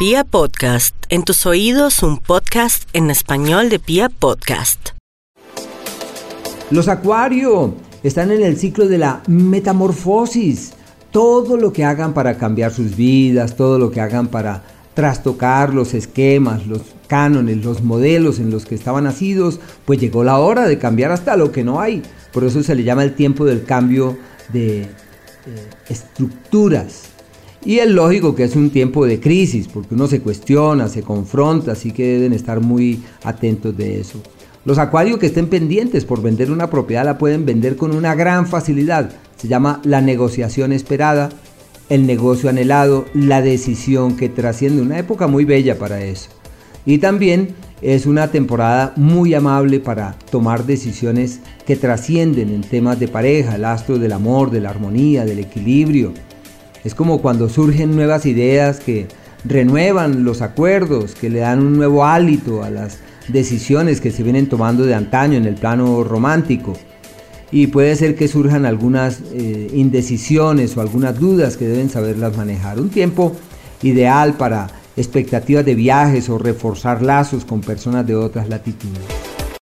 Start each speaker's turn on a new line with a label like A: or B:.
A: Pia Podcast, en tus oídos un podcast en español de Pia Podcast.
B: Los acuario están en el ciclo de la metamorfosis. Todo lo que hagan para cambiar sus vidas, todo lo que hagan para trastocar los esquemas, los cánones, los modelos en los que estaban nacidos, pues llegó la hora de cambiar hasta lo que no hay. Por eso se le llama el tiempo del cambio de eh, estructuras. Y es lógico que es un tiempo de crisis, porque uno se cuestiona, se confronta, así que deben estar muy atentos de eso. Los acuarios que estén pendientes por vender una propiedad la pueden vender con una gran facilidad. Se llama la negociación esperada, el negocio anhelado, la decisión que trasciende una época muy bella para eso. Y también es una temporada muy amable para tomar decisiones que trascienden en temas de pareja, el astro del amor, de la armonía, del equilibrio. Es como cuando surgen nuevas ideas que renuevan los acuerdos, que le dan un nuevo hálito a las decisiones que se vienen tomando de antaño en el plano romántico. Y puede ser que surjan algunas eh, indecisiones o algunas dudas que deben saberlas manejar. Un tiempo ideal para expectativas de viajes o reforzar lazos con personas de otras latitudes.